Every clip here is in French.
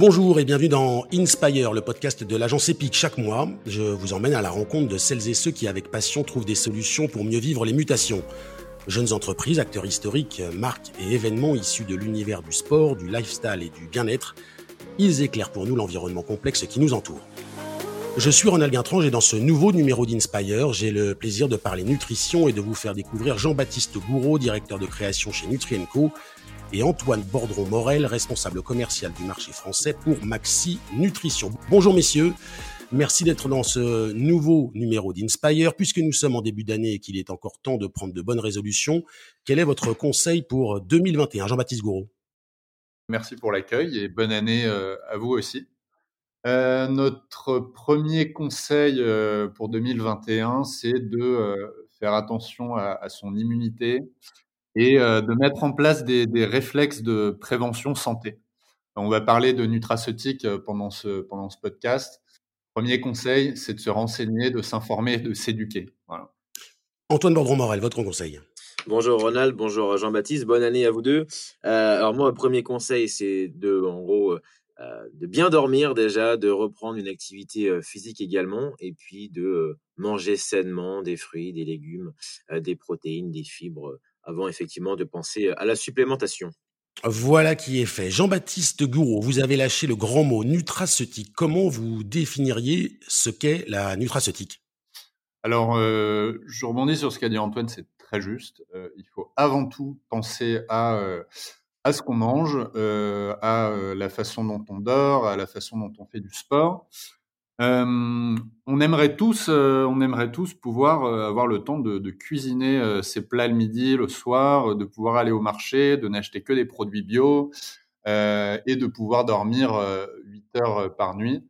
Bonjour et bienvenue dans Inspire, le podcast de l'agence EPIC. Chaque mois, je vous emmène à la rencontre de celles et ceux qui, avec passion, trouvent des solutions pour mieux vivre les mutations. Jeunes entreprises, acteurs historiques, marques et événements issus de l'univers du sport, du lifestyle et du bien-être, ils éclairent pour nous l'environnement complexe qui nous entoure. Je suis Ronald Guintrange et dans ce nouveau numéro d'Inspire, j'ai le plaisir de parler nutrition et de vous faire découvrir Jean-Baptiste Gouraud, directeur de création chez Nutrienco, et Antoine Bordron-Morel, responsable commercial du marché français pour Maxi Nutrition. Bonjour messieurs, merci d'être dans ce nouveau numéro d'Inspire. Puisque nous sommes en début d'année et qu'il est encore temps de prendre de bonnes résolutions, quel est votre conseil pour 2021 Jean-Baptiste Gouraud Merci pour l'accueil et bonne année euh, à vous aussi. Euh, notre premier conseil euh, pour 2021, c'est de faire attention à, son immunité, et euh, de mettre en place des, des, réflexes de prévention santé. On va parler de nutraceutique euh, pendant ce, pendant ce podcast. Premier conseil, c'est de se renseigner, de s'informer, de s'éduquer. Voilà. Antoine Bordron-Morel, votre conseil Bonjour Ronald, bonjour Jean-Baptiste, bonne année à vous deux. Euh, alors moi, premier conseil, c'est de, en gros, euh, de bien dormir déjà, de reprendre une activité physique également, et puis de manger sainement des fruits, des légumes, des protéines, des fibres avant effectivement de penser à la supplémentation. Voilà qui est fait. Jean-Baptiste Gouraud, vous avez lâché le grand mot nutraceutique. Comment vous définiriez ce qu'est la nutraceutique? Alors, euh, je rebondis sur ce qu'a dit Antoine, c'est très juste. Euh, il faut avant tout penser à, euh, à ce qu'on mange, à la façon dont on dort, à la façon dont on fait du sport. Euh, on aimerait tous, euh, on aimerait tous pouvoir euh, avoir le temps de, cuisiner ses plats le midi, le soir, de pouvoir aller au marché, de n'acheter que des produits bio et de pouvoir dormir 8 heures par nuit.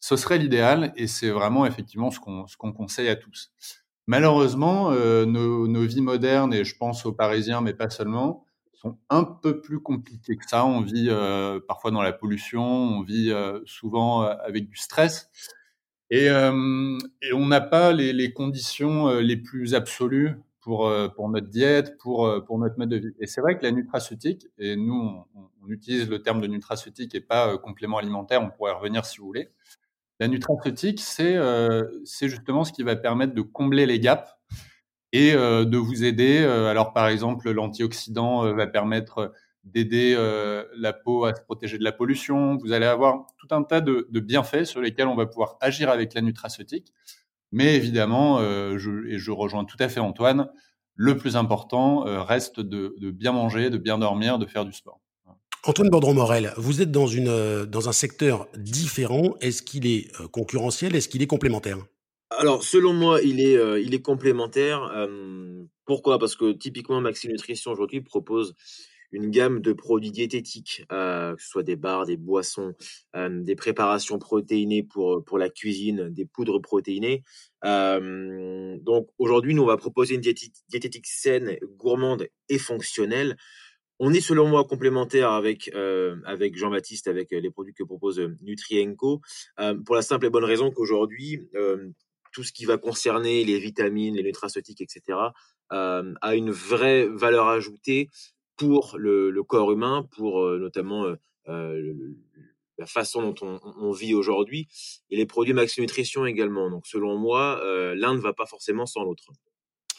Ce serait l'idéal et c'est vraiment effectivement ce qu'on ce qu'on conseille à tous. Malheureusement, nos, nos, vies modernes et je pense aux Parisiens, mais pas seulement, sont un peu plus compliquées que ça. On vit parfois dans la pollution, on vit souvent avec du stress. Et, euh, on n'a pas les, conditions euh, les plus absolues pour, euh, notre diète, pour, notre mode de vie. Et c'est vrai que la nutraceutique, et nous, on, on utilise le terme de nutraceutique et pas complément alimentaire, on pourrait revenir si vous voulez. La nutraceutique, c'est justement ce qui va permettre de combler les gaps et de vous aider. alors, par exemple, l'antioxydant va permettre d'aider euh, la peau à se protéger de la pollution. Vous allez avoir tout un tas de, bienfaits sur lesquels on va pouvoir agir avec la nutraceutique. Mais évidemment, euh, je, et je rejoins tout à fait Antoine, le plus important euh, reste de, bien manger, de bien dormir, de faire du sport. Antoine Bordron-Morel, vous êtes dans, euh, un secteur différent. Est-ce qu'il est euh, concurrentiel? Est-ce qu'il est complémentaire? Alors, selon moi, il est, euh, il est complémentaire. Euh, pourquoi? Parce que typiquement, Maxi Nutrition aujourd'hui propose une gamme de produits diététiques, euh, que ce soit des bars, des boissons, euh, des préparations protéinées pour, pour la cuisine, des poudres protéinées. Euh, donc aujourd'hui, nous, on va proposer une diététique, saine, gourmande et fonctionnelle. On est selon moi complémentaire avec, euh, avec Jean-Baptiste, avec les produits que propose Nutrienco, euh, pour la simple et bonne raison qu'aujourd'hui, euh, tout ce qui va concerner les vitamines, les nutraceutiques, etc., a une vraie valeur ajoutée pour le, corps humain, pour euh, notamment euh, euh la façon dont on, on vit aujourd'hui, et les produits Maxi Nutrition également. Donc selon moi, euh, l'un ne va pas forcément sans l'autre.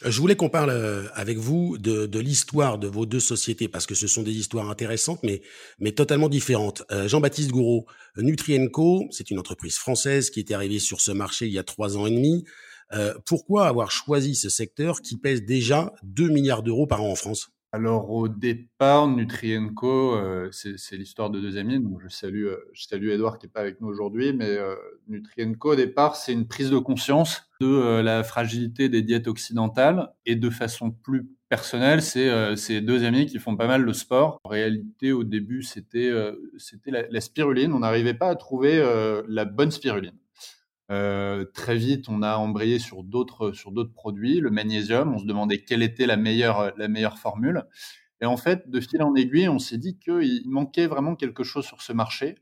Je voulais qu'on parle avec vous de, l'histoire de vos deux sociétés parce que ce sont des histoires intéressantes mais, totalement différentes. Euh, Jean-Baptiste Gouraud, Nutrienco, c'est une entreprise française qui est arrivée sur ce marché il y a trois ans et demi. Euh, pourquoi avoir choisi ce secteur qui pèse déjà 2 milliards d'euros par an en France? Alors au départ, Nutrienco, euh, c'est l'histoire de deux amis. Donc je salue, euh, je salue Edouard qui est pas avec nous aujourd'hui, mais euh, Nutrienco au départ, c'est une prise de conscience de euh, la fragilité des diètes occidentales et de façon plus personnelle, c'est euh, ces deux amis qui font pas mal de sport. En réalité, au début, c'était c'était la, la, spiruline. On n'arrivait pas à trouver la bonne spiruline. Euh, très vite, on a embrayé sur d'autres sur d'autres produits, le magnésium. On se demandait quelle était la meilleure la meilleure formule. Et en fait, de fil en aiguille, on s'est dit qu'il manquait vraiment quelque chose sur ce marché.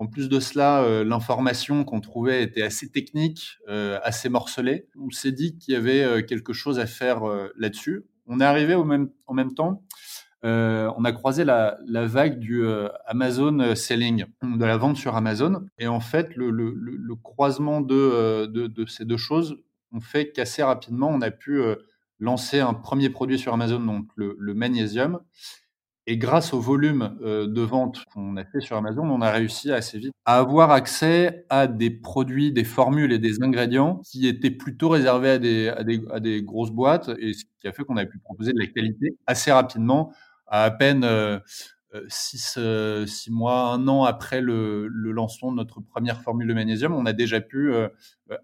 En plus de cela, euh, l'information qu'on trouvait était assez technique, euh, assez morcelée. On s'est dit qu'il y avait euh, quelque chose à faire là-dessus. On est arrivé au même, en même temps on a croisé la, vague du Amazon selling, de la vente sur Amazon. Et en fait, le, croisement de, de, ces deux choses ont fait qu'assez rapidement, on a pu lancer un premier produit sur Amazon, donc le, magnésium. Et grâce au volume euh, de vente qu'on a fait sur Amazon, on a réussi assez vite à avoir accès à des produits, des formules et des ingrédients qui étaient plutôt réservés à des, à des, à des grosses boîtes, et ce qui a fait qu'on a pu proposer de la qualité assez rapidement, à peine euh, euh, six, euh, six, mois, un an après le, le, lancement de notre première formule de magnésium, on a déjà pu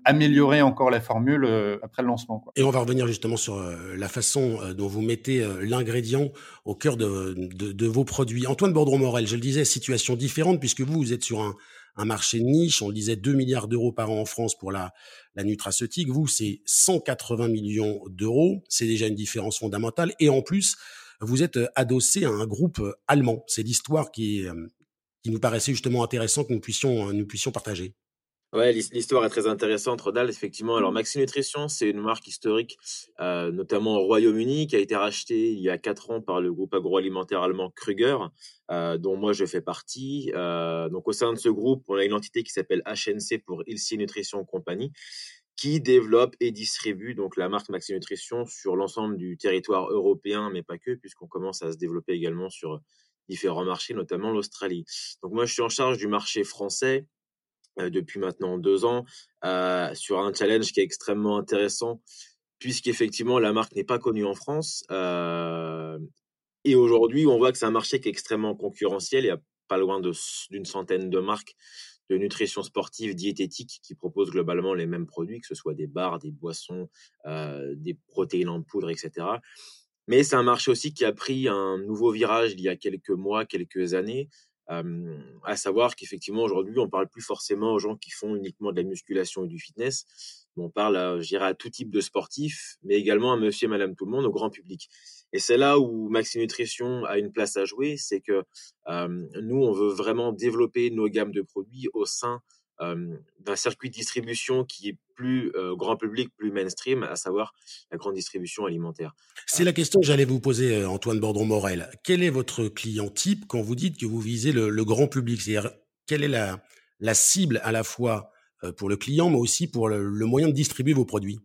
améliorer encore la formule après le lancement. Quoi. Et on va revenir justement sur la façon dont vous mettez l'ingrédient au cœur de, de, de, vos produits. Antoine Bordron-Morel, je le disais, situation différente puisque vous, vous êtes sur un, un marché de niche. On le disait, 2 milliards d'euros par an en France pour la, la nutraceutique. Vous, c'est 180 millions d'euros. C'est déjà une différence fondamentale. Et en plus, vous êtes euh, adossé à un groupe euh, allemand. C'est l'histoire qui, euh, qui nous paraissait justement intéressante que nous puissions, nous puissions partager. Ouais, l'histoire est très intéressante, Rodal, effectivement. Alors, Maxi Nutrition, c'est une marque historique, notamment au Royaume-Uni, qui a été rachetée il y a quatre ans par le groupe agroalimentaire allemand Kruger, dont moi je fais partie. donc, au sein de ce groupe, on a une entité qui s'appelle HNC pour Ilsi Nutrition Company, qui développe et distribue donc la marque Maxi Nutrition sur l'ensemble du territoire européen, mais pas que, puisqu'on commence à se développer également sur différents marchés, notamment l'Australie. Donc moi, je suis en charge du marché français euh, depuis maintenant deux ans, euh, sur un challenge qui est extrêmement intéressant, puisqu'effectivement, la marque n'est pas connue en France. Euh, et aujourd'hui, on voit que c'est un marché qui est extrêmement concurrentiel. Il y a pas loin d'une centaine de marques de nutrition sportive diététique qui propose globalement les mêmes produits, que ce soit des bars, des boissons, euh, des protéines en poudre, etc. Mais c'est un marché aussi qui a pris un nouveau virage il y a quelques mois, quelques années, euh, à savoir qu'effectivement aujourd'hui on parle plus forcément aux gens qui font uniquement de la musculation et du fitness, on parle, je dirais, à tout type de sportifs, mais également à monsieur et madame tout le monde, au grand public. Et c'est là où Maxi Nutrition a une place à jouer, c'est que nous, on veut vraiment développer nos gammes de produits au sein d'un circuit de distribution qui est plus grand public, plus mainstream, à savoir la grande distribution alimentaire. C'est la question que j'allais vous poser, Antoine Bordron-Morel. Quel est votre client type quand vous dites que vous visez le, grand public? C'est-à-dire, quelle est la, la cible à la fois pour le client, mais aussi pour le moyen de distribuer vos produits?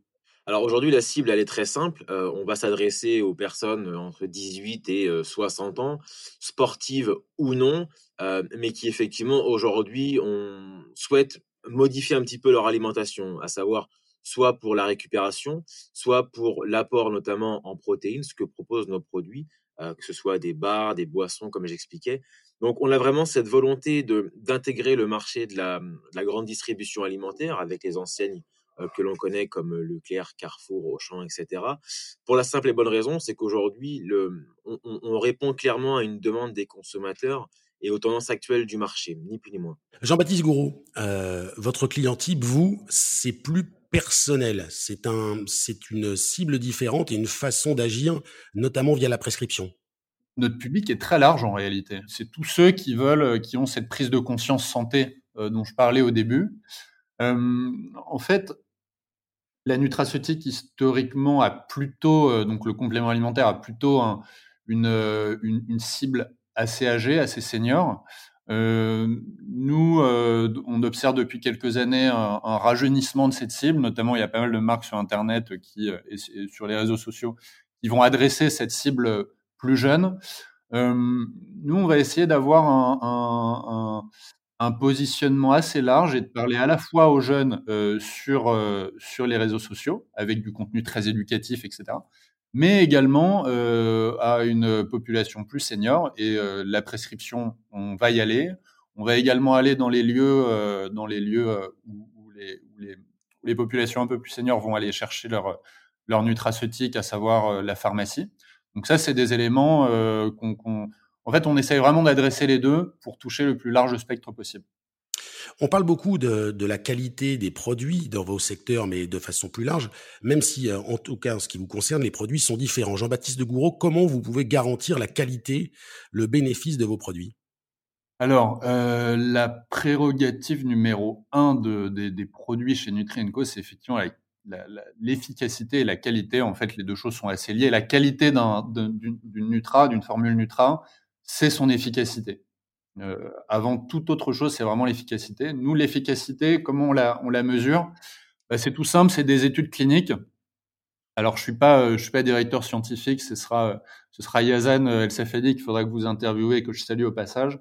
Alors aujourd'hui, la cible, elle est très simple. Euh, on va s'adresser aux personnes euh, entre 18 et 60 euh, ans, sportives ou non, mais qui effectivement aujourd'hui on souhaite modifier un petit peu leur alimentation, à savoir soit pour la récupération, soit pour l'apport notamment en protéines, ce que proposent nos produits, que ce soit des bars, des boissons, comme j'expliquais. Donc on a vraiment cette volonté d'intégrer le marché de la, de la grande distribution alimentaire avec les enseignes que l'on connaît comme euh, Leclerc, Carrefour, Auchan, etc. Pour la simple et bonne raison, c'est qu'aujourd'hui, on, on, répond clairement à une demande des consommateurs et aux tendances actuelles du marché, ni plus ni moins. Jean-Baptiste Gouraud, euh, votre client type, vous, c'est plus personnel. C'est un, c'est une cible différente et une façon d'agir, notamment via la prescription. Notre public est très large en réalité. C'est tous ceux qui veulent, qui ont cette prise de conscience santé dont je parlais au début. en fait, la nutraceutique, historiquement, a plutôt, euh, donc le complément alimentaire a plutôt euh, une, cible assez âgée, assez senior. Euh, nous, on observe depuis quelques années un, rajeunissement de cette cible, notamment il y a pas mal de marques sur Internet qui, et, sur les réseaux sociaux qui vont adresser cette cible plus jeune. nous, on va essayer d'avoir un, un positionnement assez large et de parler à la fois aux jeunes euh, sur, euh, sur les réseaux sociaux, avec du contenu très éducatif, etc., mais également euh, à une population plus senior. Et la prescription, on va y aller. On va également aller dans les lieux, dans les lieux où, les, populations un peu plus seniors vont aller chercher leur, leur nutraceutique, à savoir la pharmacie. Donc ça, c'est des éléments qu'on en fait, on essaye vraiment d'adresser les deux pour toucher le plus large spectre possible. On parle beaucoup de, la qualité des produits dans vos secteurs, mais de façon plus large, même si, euh, en tout cas, en ce qui vous concerne, les produits sont différents. Jean-Baptiste de Gouraud, comment vous pouvez garantir la qualité, le bénéfice de vos produits? Alors, euh, la prérogative numéro un des produits chez NutriEnco, c'est effectivement l'efficacité et la qualité, en fait, les deux choses sont assez liées. La qualité d'une Nutra, d'une formule Nutra, c'est son efficacité. Euh, avant toute autre chose, c'est vraiment l'efficacité. Nous, l'efficacité, comment on la, on la mesure? Bah, C'est tout simple, c'est des études cliniques. Alors, je suis pas, euh, je suis pas directeur scientifique. Ce sera, ce sera Yazan El Safadi qu'il faudra que vous interviewez et que je salue au passage.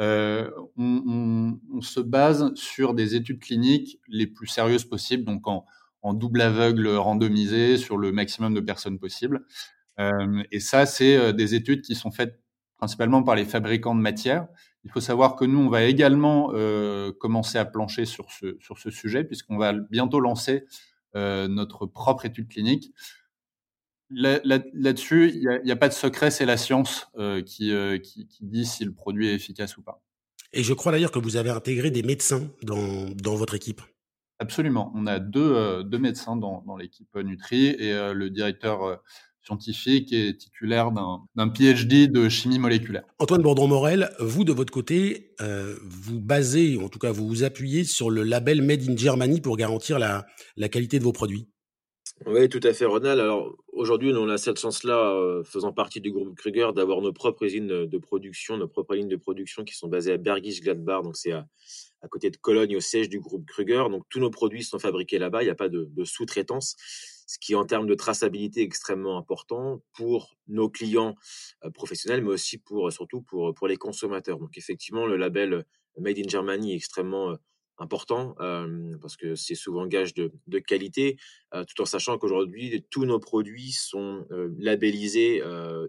Euh, on, on, se base sur des études cliniques les plus sérieuses possibles, donc en, en double aveugle randomisé sur le maximum de personnes possible. Euh, et ça, c'est euh, des études qui sont faites principalement par les fabricants de matières. Il faut savoir que nous, on va également euh, commencer à plancher sur ce, sur ce sujet, puisqu'on va bientôt lancer euh, notre propre étude clinique. Là-dessus, il n'y a, a, pas de secret, c'est la science euh, qui, qui, qui, dit si le produit est efficace ou pas. Et je crois d'ailleurs que vous avez intégré des médecins dans, dans votre équipe. Absolument. On a deux, deux médecins dans, dans l'équipe Nutri et le directeur scientifique et titulaire d'un PhD de chimie moléculaire. Antoine Bourdon-Morel, vous de votre côté, euh, vous basez, en tout cas vous vous appuyez sur le label Made in Germany pour garantir la, la qualité de vos produits. Oui, tout à fait, Ronald. Alors aujourd'hui, on a cette chance-là, euh, faisant partie du groupe Kruger, d'avoir nos propres usines de production, nos propres lignes de production qui sont basées à Bergisch Gladbach, donc c'est à, à, côté de Cologne, au siège du groupe Kruger. Donc tous nos produits sont fabriqués là-bas, il n'y a pas de, de sous-traitance ce qui en termes de traçabilité est extrêmement important pour nos clients professionnels, mais aussi pour surtout pour, pour les consommateurs. Donc effectivement, le label Made in Germany est extrêmement important euh, parce que c'est souvent gage de, de qualité, euh, tout en sachant qu'aujourd'hui tous nos produits sont euh, labellisés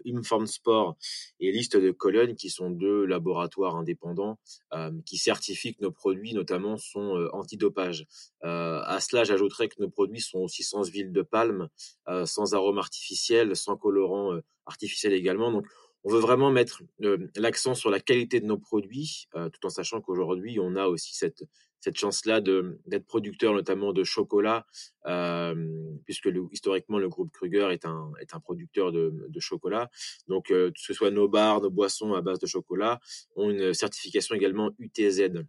Inform Sport et Liste de Cologne, qui sont deux laboratoires indépendants qui certifient que nos produits, notamment, sont antidopage. à cela, j'ajouterais que nos produits sont aussi sans huile de palme, sans arôme artificiel, sans colorant artificiel également. Donc on veut vraiment mettre l'accent sur la qualité de nos produits, tout en sachant qu'aujourd'hui, on a aussi cette, cette chance-là d'être producteur notamment de chocolat, euh, puisque historiquement, le groupe Kruger est un, est un producteur de, de chocolat. Donc, euh, que ce soit nos bars, nos boissons à base de chocolat, ont une certification également UTZ.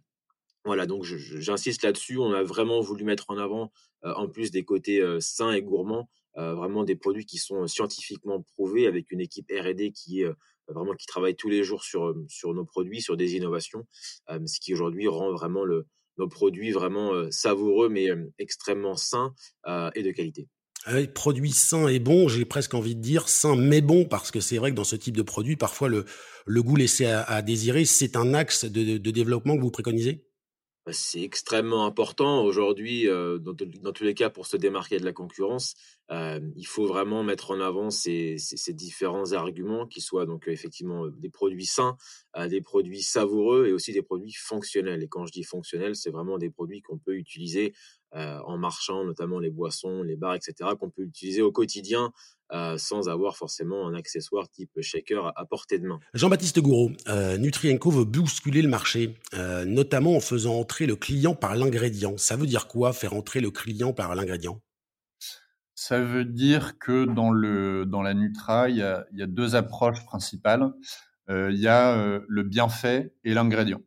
Voilà, donc j'insiste là-dessus. On a vraiment voulu mettre en avant, euh, en plus des côtés sains et gourmands, vraiment des produits qui sont scientifiquement prouvés avec une équipe R&D qui vraiment qui travaille tous les jours sur sur nos produits, sur des innovations, ce qui aujourd'hui rend vraiment le, nos produits vraiment savoureux mais extrêmement sains et de qualité. Euh, produit sain et bon, j'ai presque envie de dire sain mais bon, parce que c'est vrai que dans ce type de produit, parfois le, le goût laissé à, à désirer, c'est un axe de, de, développement que vous préconisez? Bah, c'est extrêmement important aujourd'hui, euh, dans, dans, tous les cas, pour se démarquer de la concurrence. Euh, il faut vraiment mettre en avant ces, ces, ces, différents arguments, qui soient donc effectivement des produits sains, euh, des produits savoureux et aussi des produits fonctionnels. Et quand je dis fonctionnels, c'est vraiment des produits qu'on peut utiliser euh, en marchant, notamment les boissons, les bars, etc., qu'on peut utiliser au quotidien euh, sans avoir forcément un accessoire type shaker à, à portée de main. Jean-Baptiste Gouraud, euh, Nutrienco veut bousculer le marché, euh, notamment en faisant entrer le client par l'ingrédient. Ça veut dire quoi, faire entrer le client par l'ingrédient? Ça veut dire que dans, le, dans la Nutra, il y a, il y a deux approches principales. Euh, il y a euh, le bienfait et l'ingrédient.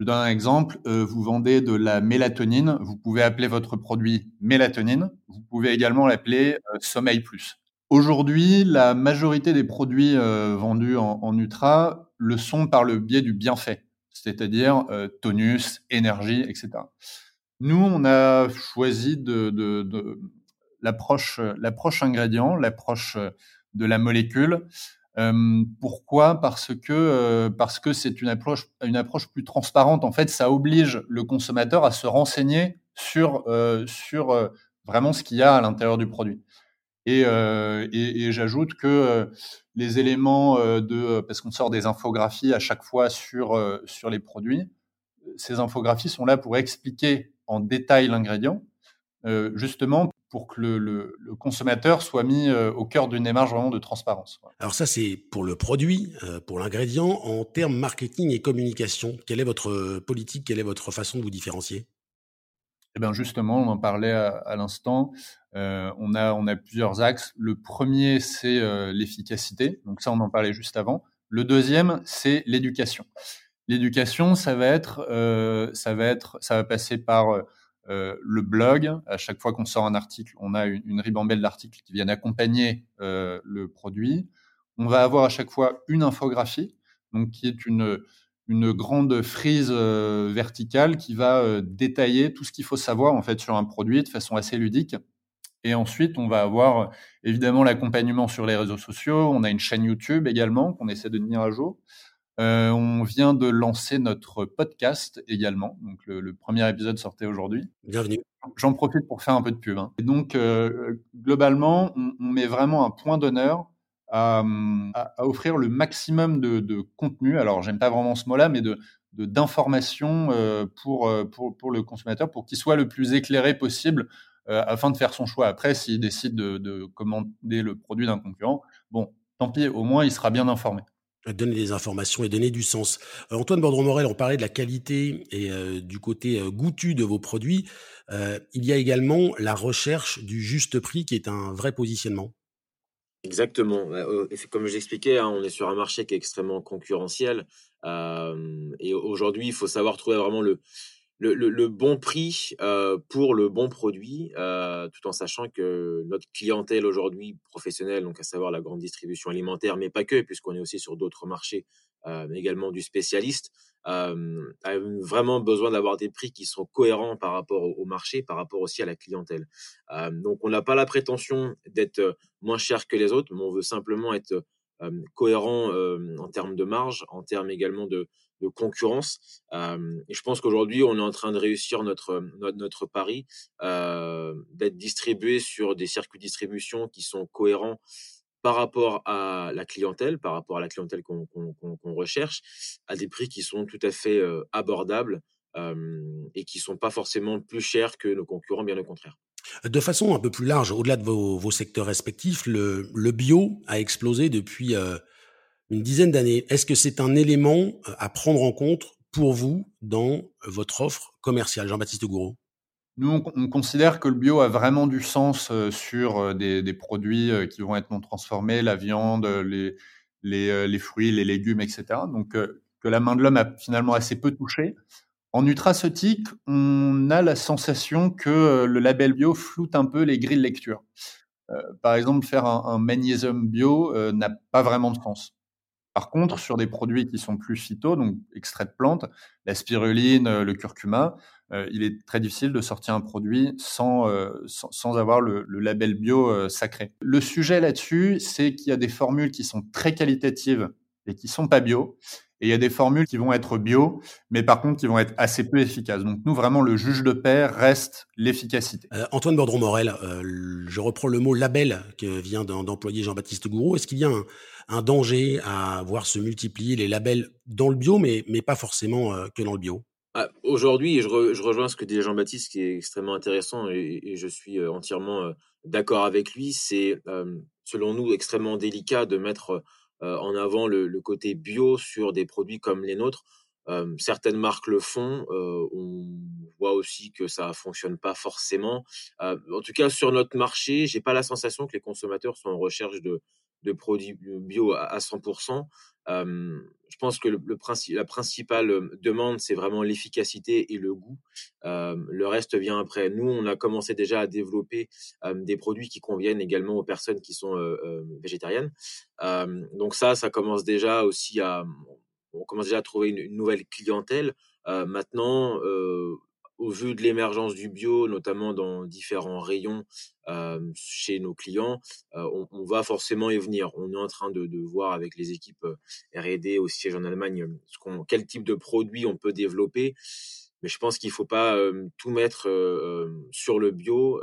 Je donne un exemple. Euh, vous vendez de la mélatonine. Vous pouvez appeler votre produit mélatonine. Vous pouvez également l'appeler Sommeil Plus. Aujourd'hui, la majorité des produits vendus en, en, Ultra le sont par le biais du bienfait, c'est-à-dire tonus, énergie, etc. Nous, on a choisi de l'approche, l'approche ingrédient, l'approche de la molécule. Pourquoi? Parce que parce que c'est une approche une approche plus transparente. En fait, ça oblige le consommateur à se renseigner sur sur vraiment ce qu'il y a à l'intérieur du produit. Et, et, j'ajoute que les éléments de, parce qu'on sort des infographies à chaque fois sur, sur les produits, ces infographies sont là pour expliquer en détail l'ingrédient, justement pour que le, le, le, consommateur soit mis au cœur d'une démarche vraiment de transparence. Alors ça, c'est pour le produit, pour l'ingrédient. En termes marketing et communication, quelle est votre politique, quelle est votre façon de vous différencier? Eh bien justement, on en parlait à, à l'instant. Euh, on, a, on a plusieurs axes. Le premier, c'est euh, l'efficacité. Donc ça, on en parlait juste avant. Le deuxième, c'est l'éducation. L'éducation, ça va être, euh, ça va être, ça va passer par le blog. À chaque fois qu'on sort un article, on a une, ribambelle d'articles qui viennent accompagner le produit. On va avoir à chaque fois une infographie, donc qui est une, une grande frise verticale qui va détailler tout ce qu'il faut savoir en fait sur un produit de façon assez ludique. Et ensuite, on va avoir évidemment l'accompagnement sur les réseaux sociaux. On a une chaîne YouTube également qu'on essaie de tenir à jour. Euh, on vient de lancer notre podcast également. Donc le, premier épisode sortait aujourd'hui. Bienvenue. J'en profite pour faire un peu de pub. Hein. Et donc euh, globalement, on, met vraiment un point d'honneur à, offrir le maximum de, contenu. Alors j'aime pas vraiment ce mot-là, mais de d'informations euh, pour, pour, pour le consommateur pour qu'il soit le plus éclairé possible afin de faire son choix. Après, s'il décide de, commander le produit d'un concurrent, bon, tant pis, au moins il sera bien informé donner des informations et donner du sens. Euh, Antoine Bordron-Morel, on parlait de la qualité et euh, du côté goûtu de vos produits. il y a également la recherche du juste prix qui est un vrai positionnement. Exactement. Comme je l'expliquais, hein, on est sur un marché qui est extrêmement concurrentiel. et aujourd'hui, il faut savoir trouver vraiment le, le, le, bon prix euh, pour le bon produit, euh, tout en sachant que notre clientèle aujourd'hui professionnelle, donc à savoir la grande distribution alimentaire, mais pas que, puisqu'on est aussi sur d'autres marchés, euh, également du spécialiste, a vraiment besoin d'avoir des prix qui sont cohérents par rapport au, marché, par rapport aussi à la clientèle. Donc on n'a pas la prétention d'être moins cher que les autres, mais on veut simplement être cohérent en termes de marge, en termes également de, de concurrence. Je pense qu'aujourd'hui, on est en train de réussir notre, notre, pari, d'être distribué sur des circuits de distribution qui sont cohérents par rapport à la clientèle, par rapport à la clientèle qu'on recherche, à des prix qui sont tout à fait abordables et qui sont pas forcément plus chers que nos concurrents, bien au contraire. De façon un peu plus large, au-delà de vos, secteurs respectifs, le, bio a explosé depuis une dizaine d'années. Est-ce que c'est un élément euh, à prendre en compte pour vous dans votre offre commerciale, Jean-Baptiste Gouraud? Nous, on, considère que le bio a vraiment du sens euh, sur euh, des, produits qui vont être non transformés, la viande, les, fruits, les légumes, etc. Donc, que la main de l'homme a finalement assez peu touché. En nutraceutique, on a la sensation que le label bio floute un peu les grilles de lecture. par exemple, faire un magnésium bio n'a pas vraiment de sens. Par contre, sur des produits qui sont plus phyto, donc extraits de plantes, la spiruline, euh, le curcuma, euh, il est très difficile de sortir un produit sans, euh, sans, avoir le, label bio sacré. Le sujet là-dessus, c'est qu'il y a des formules qui sont très qualitatives et qui sont pas bio. Et il y a des formules qui vont être bio, mais par contre qui vont être assez peu efficaces. Donc nous, vraiment, le juge de paix reste l'efficacité. Antoine Bordron-Morel, je reprends le mot label que vient d'employer Jean-Baptiste Gouraud. Est-ce qu'il y a un, un danger à voir se multiplier les labels dans le bio, mais, mais pas forcément euh, que dans le bio? Ah, Aujourd'hui, je, rejoins ce que dit Jean-Baptiste, qui est extrêmement intéressant, et, je suis euh, entièrement euh, d'accord avec lui. C'est, selon nous, extrêmement délicat de mettre en avant le, côté bio sur des produits comme les nôtres. certaines marques le font. on voit aussi que ça fonctionne pas forcément. en tout cas, sur notre marché, j'ai pas la sensation que les consommateurs sont en recherche de, de produits bio à, 100%. Je pense que le, la principale demande, c'est vraiment l'efficacité et le goût. le reste vient après. Nous, on a commencé déjà à développer des produits qui conviennent également aux personnes qui sont végétariennes. donc ça, ça commence déjà aussi à, on commence déjà à trouver une nouvelle clientèle. maintenant, au vu de l'émergence du bio, notamment dans différents rayons chez nos clients, on, va forcément y venir. On est en train de, voir avec les équipes R&D au siège en Allemagne ce quel type de produit on peut développer. Mais je pense qu'il faut pas tout mettre sur le bio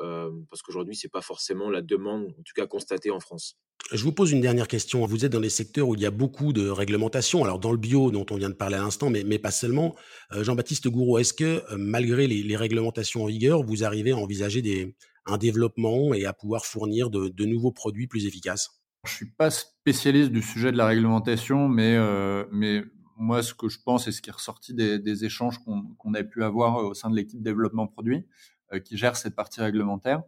parce qu'aujourd'hui c'est pas forcément la demande, en tout cas constatée en France. Je vous pose une dernière question. Vous êtes dans des secteurs où il y a beaucoup de réglementations. Alors dans le bio, dont on vient de parler à l'instant, mais, mais, pas seulement. Euh, Jean-Baptiste Gouraud, est-ce que euh, malgré les, réglementations en vigueur, vous arrivez à envisager des, un développement et à pouvoir fournir de, nouveaux produits plus efficaces? Je suis pas spécialiste du sujet de la réglementation, mais, euh, mais moi, ce que je pense et ce qui est ressorti des, échanges qu'on a pu avoir au sein de l'équipe développement produit, qui gère cette partie réglementaire,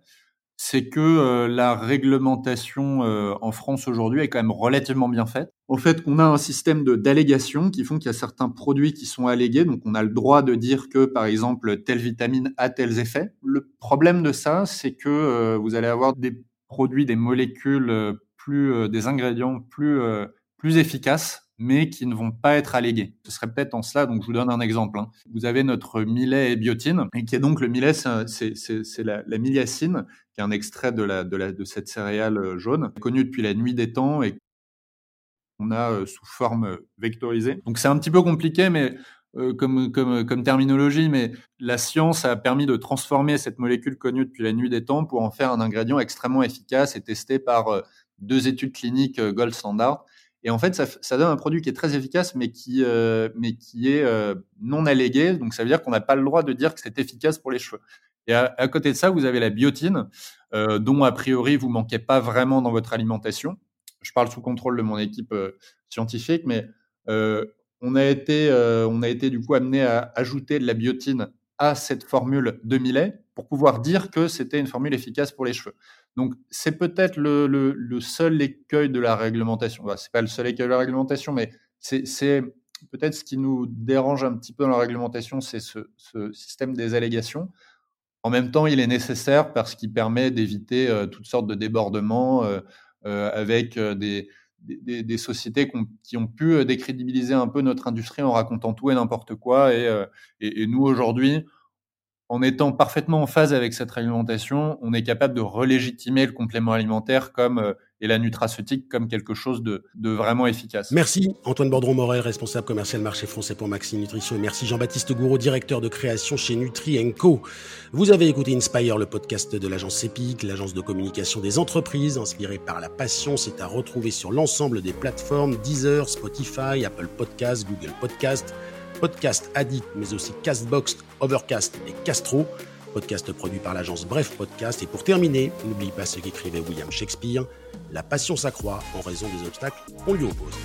c'est que euh, la réglementation euh, en France aujourd'hui est quand même relativement bien faite. En fait, on a un système d'allégations qui font qu'il y a certains produits qui sont allégués, donc on a le droit de dire que, par exemple, telle vitamine a tels effets. Le problème de ça, c'est que euh, vous allez avoir des produits, des molécules plus, des ingrédients plus plus efficaces mais qui ne vont pas être allégués. Ce serait peut-être en cela, donc je vous donne un exemple. Hein. Vous avez notre millet et biotine, et qui est donc le millet, c'est la, la miliacine, qui est un extrait de, cette céréale euh, jaune, connue depuis la nuit des temps et qu'on a euh, sous forme euh, vectorisée. Donc c'est un petit peu compliqué, mais comme terminologie, mais la science a permis de transformer cette molécule connue depuis la nuit des temps pour en faire un ingrédient extrêmement efficace et testé par deux études cliniques gold standard et en fait, ça, donne un produit qui est très efficace, mais qui, euh, mais qui est euh, non allégué. Donc, ça veut dire qu'on n'a pas le droit de dire que c'est efficace pour les cheveux. Et à, côté de ça, vous avez la biotine, euh, dont a priori vous manquez pas vraiment dans votre alimentation. Je parle sous contrôle de mon équipe scientifique, mais on a été, on a été du coup amené à ajouter de la biotine à cette formule de millet pour pouvoir dire que c'était une formule efficace pour les cheveux. Donc, c'est peut-être le, seul écueil de la réglementation. Ce c'est pas le seul écueil de la réglementation, mais c'est peut-être ce qui nous dérange un petit peu dans la réglementation, c'est ce, système des allégations. En même temps, il est nécessaire parce qu'il permet d'éviter euh, toutes sortes de débordements euh, euh, avec des, sociétés qui ont, pu décrédibiliser un peu notre industrie en racontant tout et n'importe quoi. et nous, aujourd'hui, en étant parfaitement en phase avec cette réglementation, on est capable de relégitimer le complément alimentaire comme euh, et la nutraceutique comme quelque chose de, vraiment efficace. Merci Antoine Bordron-Morel, responsable commercial marché français pour Maxi Nutrition et merci Jean-Baptiste Gouraud, directeur de création chez Nutri Co. Vous avez écouté Inspire, le podcast de l'agence EPIC, l'agence de communication des entreprises, inspirée par la passion. C'est à retrouver sur l'ensemble des plateformes Deezer, Spotify, Apple Podcasts, Google Podcasts Podcast Addict, mais aussi Castbox, Overcast et Castro. Podcast produit par l'agence Bref Podcast. Et pour terminer, n'oublie pas ce qu'écrivait William Shakespeare La passion s'accroît en raison des obstacles qu'on lui oppose.